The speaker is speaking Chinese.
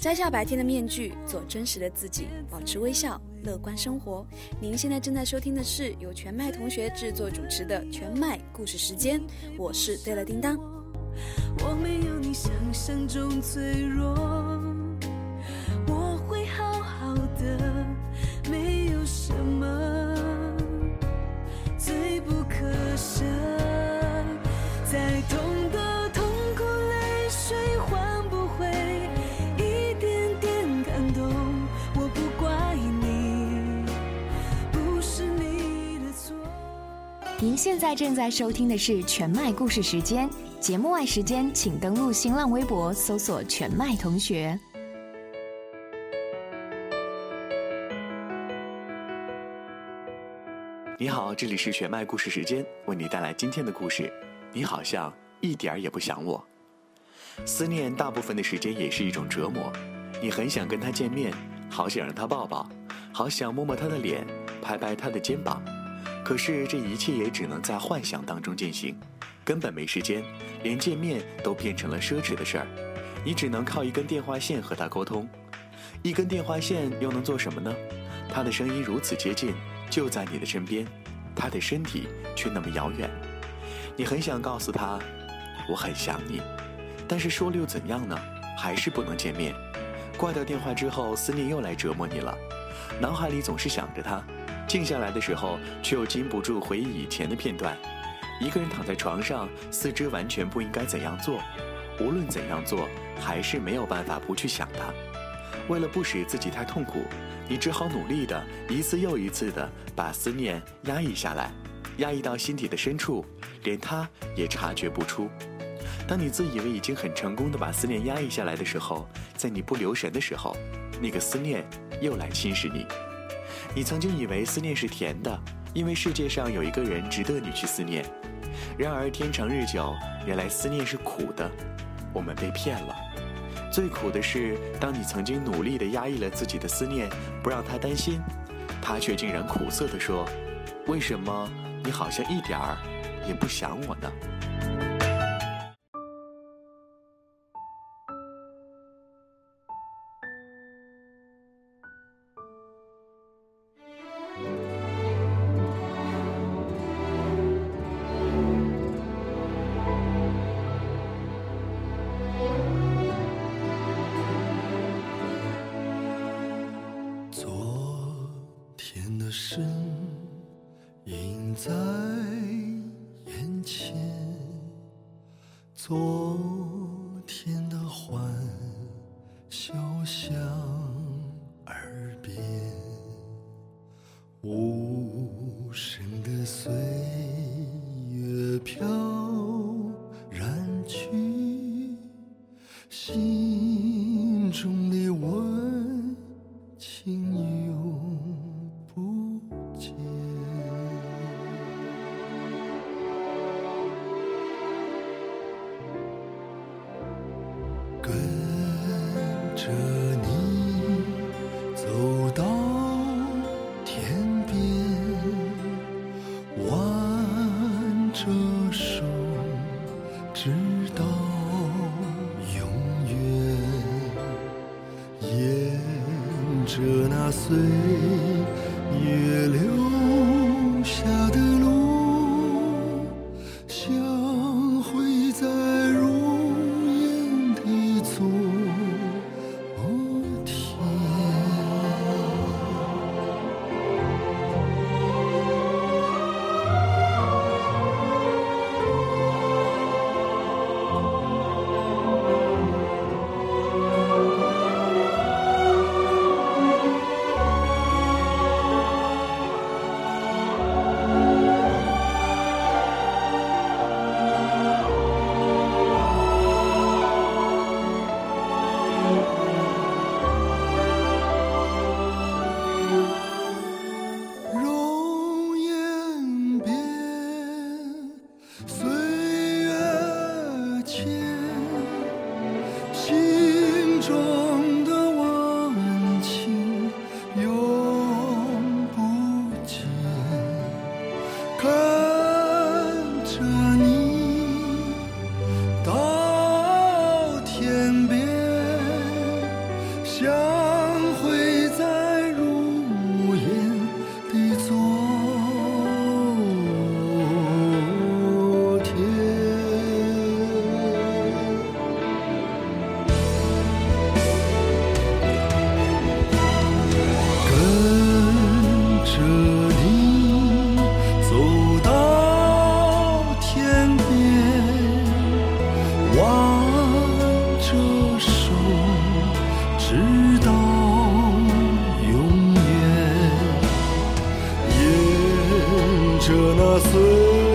摘下白天的面具，做真实的自己，保持微笑，乐观生活。您现在正在收听的是由全麦同学制作主持的《全麦故事时间》，我是对了叮当。我没有你想象中脆弱，您现在正在收听的是全麦故事时间。节目外时间，请登录新浪微博搜索“全麦同学”。你好，这里是全麦故事时间，为你带来今天的故事。你好像一点儿也不想我。思念大部分的时间也是一种折磨，你很想跟他见面，好想让他抱抱，好想摸摸他的脸，拍拍他的肩膀，可是这一切也只能在幻想当中进行。根本没时间，连见面都变成了奢侈的事儿。你只能靠一根电话线和他沟通，一根电话线又能做什么呢？他的声音如此接近，就在你的身边，他的身体却那么遥远。你很想告诉他，我很想你，但是说了又怎样呢？还是不能见面。挂掉电话之后，思念又来折磨你了，脑海里总是想着他，静下来的时候却又禁不住回忆以前的片段。一个人躺在床上，四肢完全不应该怎样做，无论怎样做，还是没有办法不去想他。为了不使自己太痛苦，你只好努力的一次又一次的把思念压抑下来，压抑到心底的深处，连他也察觉不出。当你自以为已经很成功的把思念压抑下来的时候，在你不留神的时候，那个思念又来侵蚀你。你曾经以为思念是甜的，因为世界上有一个人值得你去思念。然而天长日久，原来思念是苦的，我们被骗了。最苦的是，当你曾经努力地压抑了自己的思念，不让他担心，他却竟然苦涩地说：“为什么你好像一点儿也不想我呢？”的身影在眼前昨天的欢笑响耳边，无声的岁月飘然去，心跟着你走到天边挽着手直到永远沿着那岁月流。nascer.